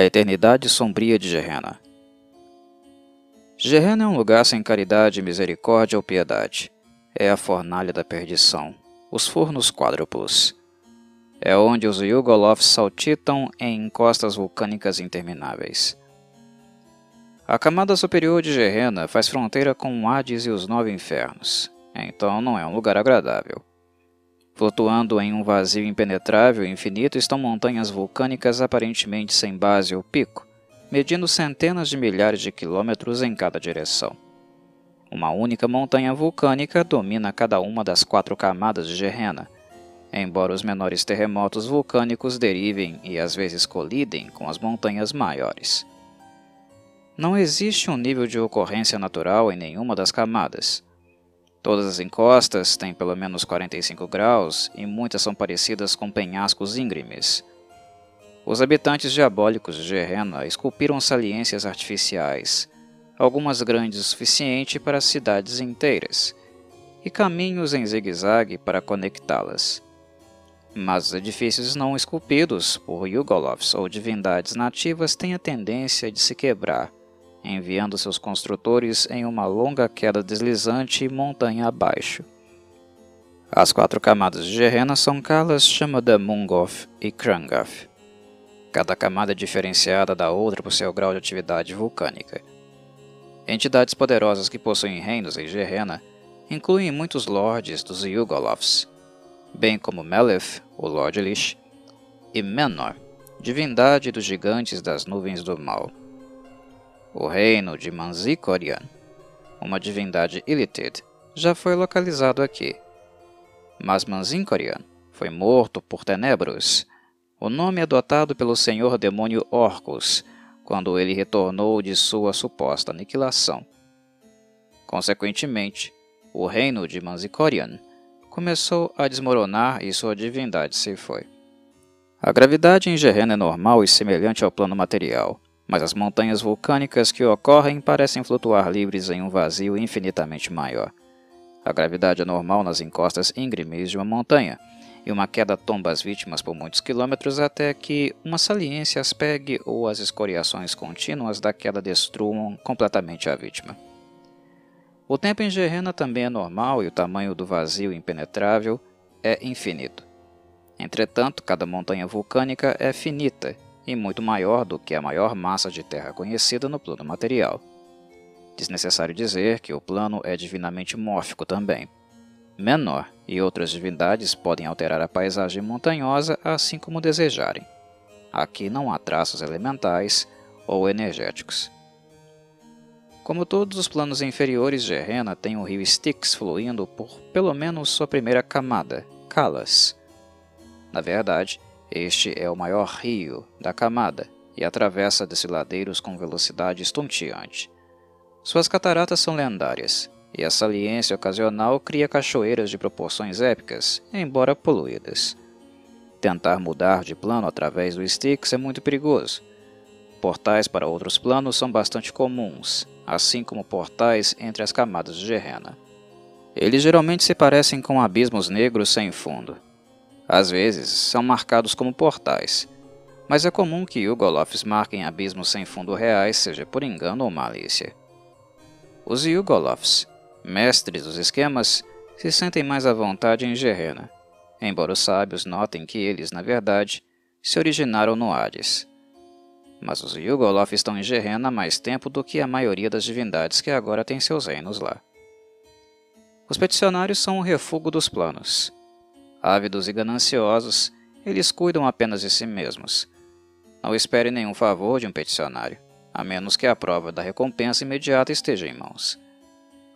A eternidade sombria de Gerena. Gerena é um lugar sem caridade, misericórdia ou piedade. É a fornalha da perdição, os fornos quádruplos. É onde os Yugoloths saltitam em encostas vulcânicas intermináveis. A camada superior de Gerena faz fronteira com Hades e os Nove Infernos, então não é um lugar agradável. Flutuando em um vazio impenetrável e infinito estão montanhas vulcânicas aparentemente sem base ou pico, medindo centenas de milhares de quilômetros em cada direção. Uma única montanha vulcânica domina cada uma das quatro camadas de Gerena, embora os menores terremotos vulcânicos derivem e às vezes colidem com as montanhas maiores. Não existe um nível de ocorrência natural em nenhuma das camadas, Todas as encostas têm pelo menos 45 graus e muitas são parecidas com penhascos íngremes. Os habitantes diabólicos de Gerena esculpiram saliências artificiais, algumas grandes o suficiente para cidades inteiras, e caminhos em zigue-zague para conectá-las. Mas os edifícios não esculpidos por Yugoloths ou divindades nativas têm a tendência de se quebrar enviando seus construtores em uma longa queda deslizante montanha abaixo. As quatro camadas de Gerena são calas chamadas Mungoth e Krangath. Cada camada é diferenciada da outra por seu grau de atividade vulcânica. Entidades poderosas que possuem reinos em Gerena incluem muitos lords dos Yugoloths, bem como Meleth, o Lord Lich, e Menor, divindade dos gigantes das nuvens do mal o reino de Manzikorian, uma divindade Illithid, já foi localizado aqui. Mas Manzinkorian foi morto por Tenebros, o nome adotado pelo senhor demônio Orcus, quando ele retornou de sua suposta aniquilação. Consequentemente, o reino de Manzikorian começou a desmoronar e sua divindade se foi. A gravidade em Gerena é normal e semelhante ao plano material, mas as montanhas vulcânicas que ocorrem parecem flutuar livres em um vazio infinitamente maior. A gravidade é normal nas encostas íngremes de uma montanha, e uma queda tomba as vítimas por muitos quilômetros até que uma saliência as pegue ou as escoriações contínuas da queda destruam completamente a vítima. O tempo em Gerena também é normal e o tamanho do vazio impenetrável é infinito. Entretanto, cada montanha vulcânica é finita e muito maior do que a maior massa de terra conhecida no plano material. Desnecessário dizer que o plano é divinamente mórfico também. Menor e outras divindades podem alterar a paisagem montanhosa assim como desejarem. Aqui não há traços elementais ou energéticos. Como todos os planos inferiores de Rena, tem o rio Styx fluindo por pelo menos sua primeira camada, Kalas. Na verdade, este é o maior rio da camada e atravessa desfiladeiros com velocidade estonteante. Suas cataratas são lendárias, e a saliência ocasional cria cachoeiras de proporções épicas, embora poluídas. Tentar mudar de plano através do Styx é muito perigoso. Portais para outros planos são bastante comuns, assim como portais entre as camadas de Gerena. Eles geralmente se parecem com abismos negros sem fundo, às vezes, são marcados como portais, mas é comum que Yugoloths marquem abismos sem fundo reais, seja por engano ou malícia. Os Yugoloths, mestres dos esquemas, se sentem mais à vontade em Gerena, embora os sábios notem que eles, na verdade, se originaram no Hades. Mas os Yugoloths estão em Gerena há mais tempo do que a maioria das divindades que agora têm seus reinos lá. Os peticionários são o refúgio dos planos, Ávidos e gananciosos, eles cuidam apenas de si mesmos. Não espere nenhum favor de um peticionário, a menos que a prova da recompensa imediata esteja em mãos.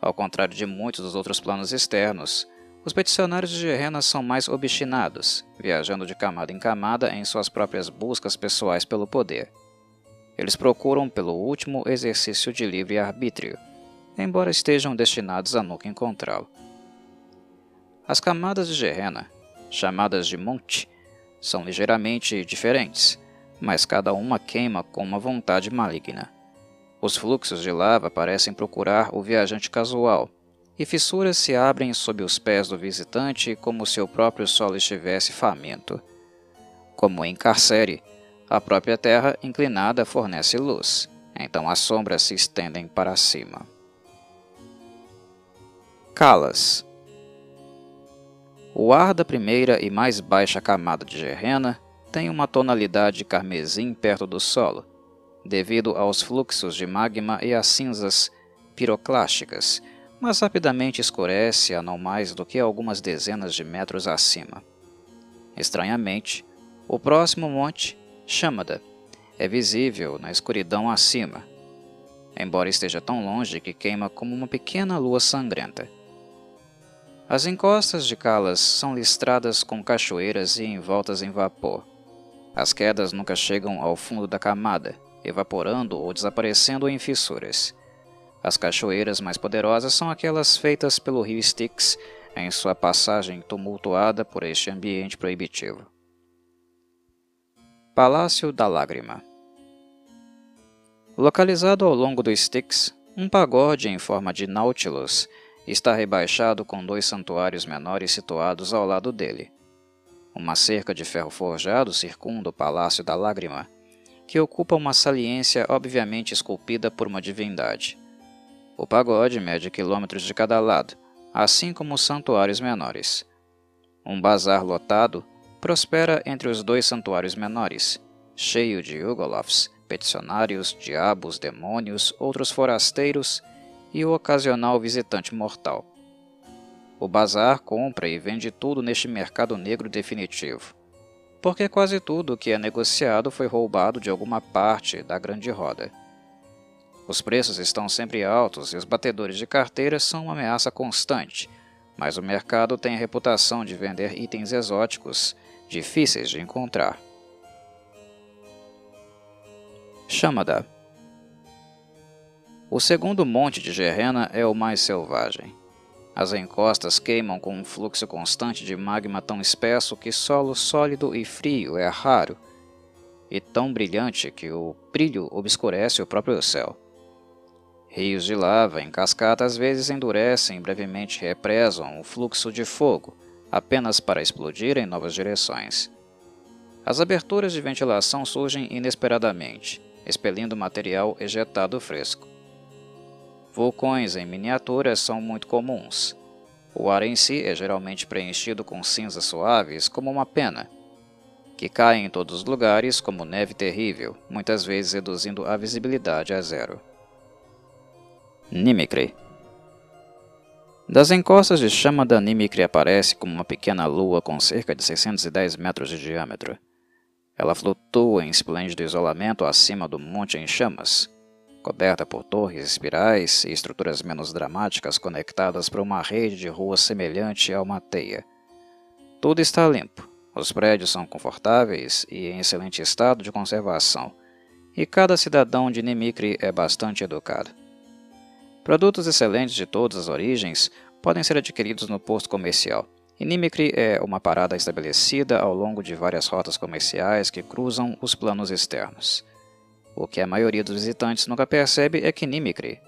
Ao contrário de muitos dos outros planos externos, os peticionários de Gerena são mais obstinados, viajando de camada em camada em suas próprias buscas pessoais pelo poder. Eles procuram pelo último exercício de livre arbítrio, embora estejam destinados a nunca encontrá-lo. As camadas de Gerena, chamadas de monte, são ligeiramente diferentes, mas cada uma queima com uma vontade maligna. Os fluxos de lava parecem procurar o viajante casual, e fissuras se abrem sob os pés do visitante como se o próprio solo estivesse faminto. Como em Carcere, a própria Terra inclinada fornece luz, então as sombras se estendem para cima. Calas O ar da primeira e mais baixa camada de Gerena tem uma tonalidade carmesim perto do solo, devido aos fluxos de magma e às cinzas piroclásticas, mas rapidamente escurece a não mais do que algumas dezenas de metros acima. Estranhamente, o próximo monte, Chamada, é visível na escuridão acima, embora esteja tão longe que queima como uma pequena lua sangrenta. As encostas de Calas são listradas com cachoeiras e envoltas em vapor. As quedas nunca chegam ao fundo da camada, evaporando ou desaparecendo em fissuras. As cachoeiras mais poderosas são aquelas feitas pelo rio Styx em sua passagem tumultuada por este ambiente proibitivo. Palácio da Lágrima Localizado ao longo do Styx, um pagode em forma de Nautilus está rebaixado com dois santuários menores situados ao lado dele. Uma cerca de ferro forjado circunda o Palácio da Lágrima, que ocupa uma saliência obviamente esculpida por uma divindade. O pagode mede quilômetros de cada lado, assim como os santuários menores. Um bazar lotado prospera entre os dois santuários menores, cheio de Ugolofs, peticionários, diabos, demônios, outros forasteiros e o ocasional visitante mortal. O bazar compra e vende tudo neste mercado negro definitivo, porque quase tudo que é negociado foi roubado de alguma parte da grande roda. Os preços estão sempre altos e os batedores de carteira são uma ameaça constante, mas o mercado tem a reputação de vender itens exóticos, difíceis de encontrar. Chamada O segundo monte de Gerena é o mais selvagem. As encostas queimam com um fluxo constante de magma tão espesso que solo sólido e frio é raro, e tão brilhante que o brilho obscurece o próprio céu. Rios de lava em cascata às vezes endurecem e brevemente represam o fluxo de fogo, apenas para explodir em novas direções. As aberturas de ventilação surgem inesperadamente, expelindo material ejetado fresco. Vulcões em miniatura são muito comuns. O ar em si é geralmente preenchido com cinzas suaves como uma pena, que caem em todos os lugares como neve terrível, muitas vezes reduzindo a visibilidade a zero. Nimicre Das encostas de chama da Nimicre aparece como uma pequena lua com cerca de 610 metros de diâmetro. Ela flutua em esplêndido isolamento acima do monte em chamas, coberta por torres espirais e estruturas menos dramáticas conectadas por uma rede de ruas semelhante a uma teia. Tudo está limpo, os prédios são confortáveis e em excelente estado de conservação, e cada cidadão de Nimicre é bastante educado. Produtos excelentes de todas as origens podem ser adquiridos no posto comercial. E é uma parada estabelecida ao longo de várias rotas comerciais que cruzam os planos externos. O que a maioria dos visitantes nunca percebe é que Nimicry,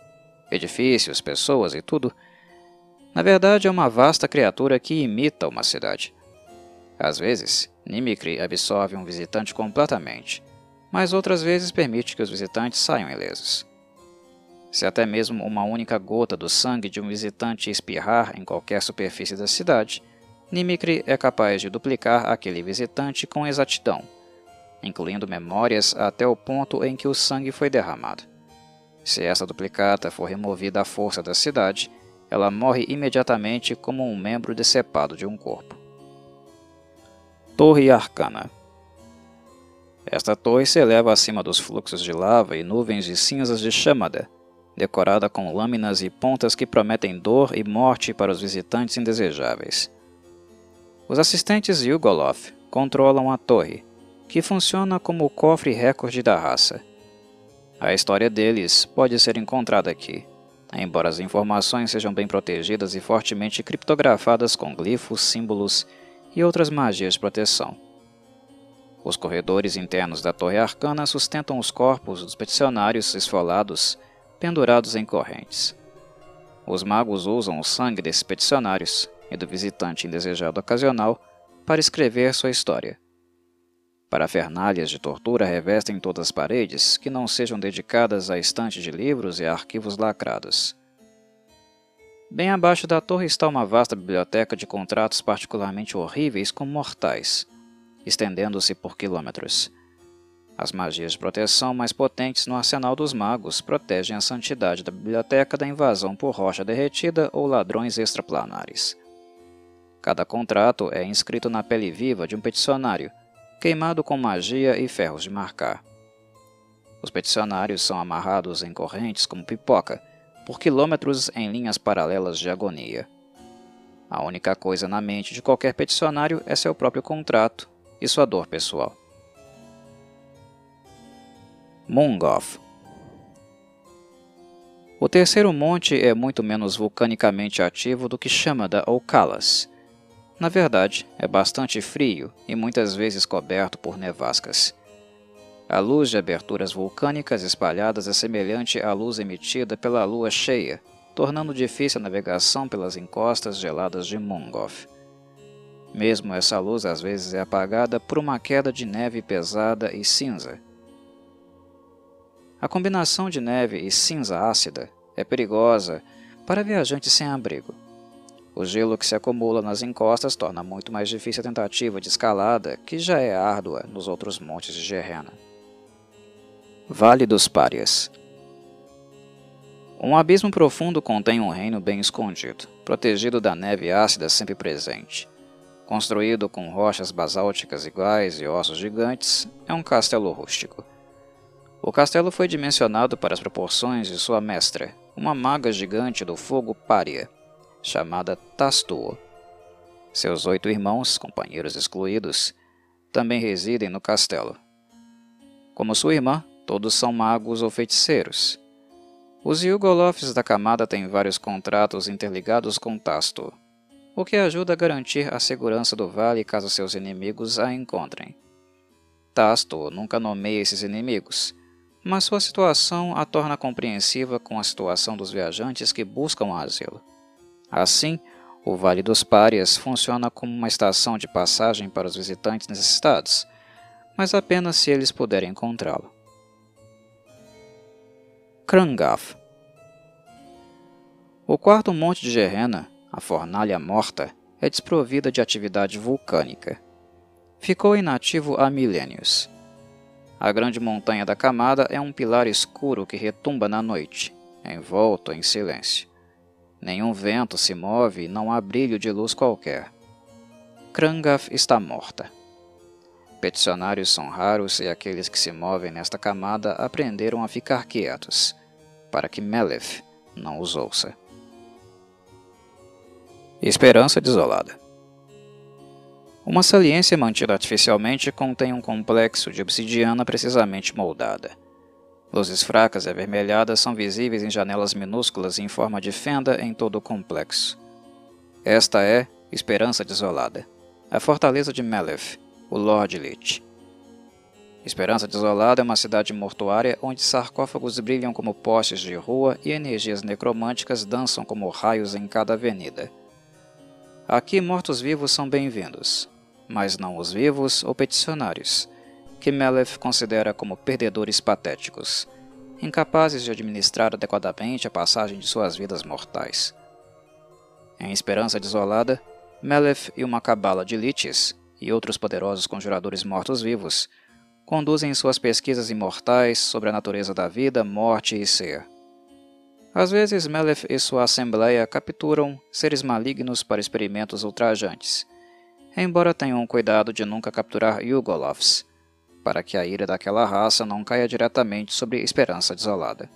edifícios, pessoas e tudo, na verdade é uma vasta criatura que imita uma cidade. Às vezes, Nimicry absorve um visitante completamente, mas outras vezes permite que os visitantes saiam ilesos. Se até mesmo uma única gota do sangue de um visitante espirrar em qualquer superfície da cidade, Nimicry é capaz de duplicar aquele visitante com exatidão, incluindo memórias até o ponto em que o sangue foi derramado. Se essa duplicata for removida à força da cidade, ela morre imediatamente como um membro decepado de um corpo. Torre Arcana Esta torre se eleva acima dos fluxos de lava e nuvens de cinzas de chamada, decorada com lâminas e pontas que prometem dor e morte para os visitantes indesejáveis. Os assistentes Yugoloth controlam a torre, que funciona como o cofre recorde da raça. A história deles pode ser encontrada aqui, embora as informações sejam bem protegidas e fortemente criptografadas com glifos, símbolos e outras magias de proteção. Os corredores internos da Torre Arcana sustentam os corpos dos peticionários esfolados pendurados em correntes. Os magos usam o sangue desses peticionários e do visitante indesejado ocasional para escrever sua história. Parafernalhas de tortura revestem todas as paredes que não sejam dedicadas a estantes de livros e arquivos lacrados. Bem abaixo da torre está uma vasta biblioteca de contratos particularmente horríveis como mortais, estendendo-se por quilômetros. As magias de proteção mais potentes no arsenal dos magos protegem a santidade da biblioteca da invasão por rocha derretida ou ladrões extraplanares. Cada contrato é inscrito na pele viva de um peticionário, queimado com magia e ferros de marcar. Os peticionários são amarrados em correntes como pipoca, por quilômetros em linhas paralelas de agonia. A única coisa na mente de qualquer peticionário é seu próprio contrato e sua dor pessoal. Mungoth O terceiro monte é muito menos vulcanicamente ativo do que Chamada ou Kalas, na verdade, é bastante frio e muitas vezes coberto por nevascas. A luz de aberturas vulcânicas espalhadas é semelhante à luz emitida pela lua cheia, tornando difícil a navegação pelas encostas geladas de Mungoth. Mesmo essa luz às vezes é apagada por uma queda de neve pesada e cinza. A combinação de neve e cinza ácida é perigosa para viajantes sem abrigo. O gelo que se acumula nas encostas torna muito mais difícil a tentativa de escalada, que já é árdua nos outros montes de Gerena. Vale dos Párias Um abismo profundo contém um reino bem escondido, protegido da neve ácida sempre presente. Construído com rochas basálticas iguais e ossos gigantes, é um castelo rústico. O castelo foi dimensionado para as proporções de sua mestra, uma maga gigante do fogo Pária chamada Tastua. Seus oito irmãos, companheiros excluídos, também residem no castelo. Como sua irmã, todos são magos ou feiticeiros. Os Yugolofs da camada têm vários contratos interligados com Tasto, o que ajuda a garantir a segurança do vale caso seus inimigos a encontrem. Tasto nunca nomeia esses inimigos, mas sua situação a torna compreensiva com a situação dos viajantes que buscam asilo. Assim, o Vale dos Párias funciona como uma estação de passagem para os visitantes necessitados, mas apenas se eles puderem encontrá-lo. Krangaf O quarto monte de Gerena, a Fornalha Morta, é desprovida de atividade vulcânica. Ficou inativo há milênios. A grande montanha da camada é um pilar escuro que retumba na noite, envolto em silêncio. Nenhum vento se move e não há brilho de luz qualquer. Krangaf está morta. Peticionários são raros e aqueles que se movem nesta camada aprenderam a ficar quietos, para que Melef não os ouça. Esperança desolada. Uma saliência mantida artificialmente contém um complexo de obsidiana precisamente moldada. Luzes fracas e avermelhadas são visíveis em janelas minúsculas em forma de fenda em todo o complexo. Esta é Esperança Desolada, a fortaleza de Melef, o Lord Lich. Esperança Desolada é uma cidade mortuária onde sarcófagos brilham como postes de rua e energias necromânticas dançam como raios em cada avenida. Aqui mortos-vivos são bem-vindos, mas não os vivos ou peticionários que Melef considera como perdedores patéticos, incapazes de administrar adequadamente a passagem de suas vidas mortais. Em Esperança Desolada, Melef e uma cabala de liches e outros poderosos conjuradores mortos-vivos conduzem suas pesquisas imortais sobre a natureza da vida, morte e ser. Às vezes, Melef e sua assembleia capturam seres malignos para experimentos ultrajantes, embora tenham cuidado de nunca capturar Yugolovs, para que a ira daquela raça não caia diretamente sobre Esperança Desolada.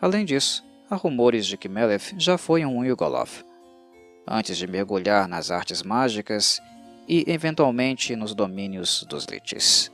Além disso, há rumores de que Melef já foi um Yugolov, antes de mergulhar nas artes mágicas e eventualmente nos domínios dos Liches.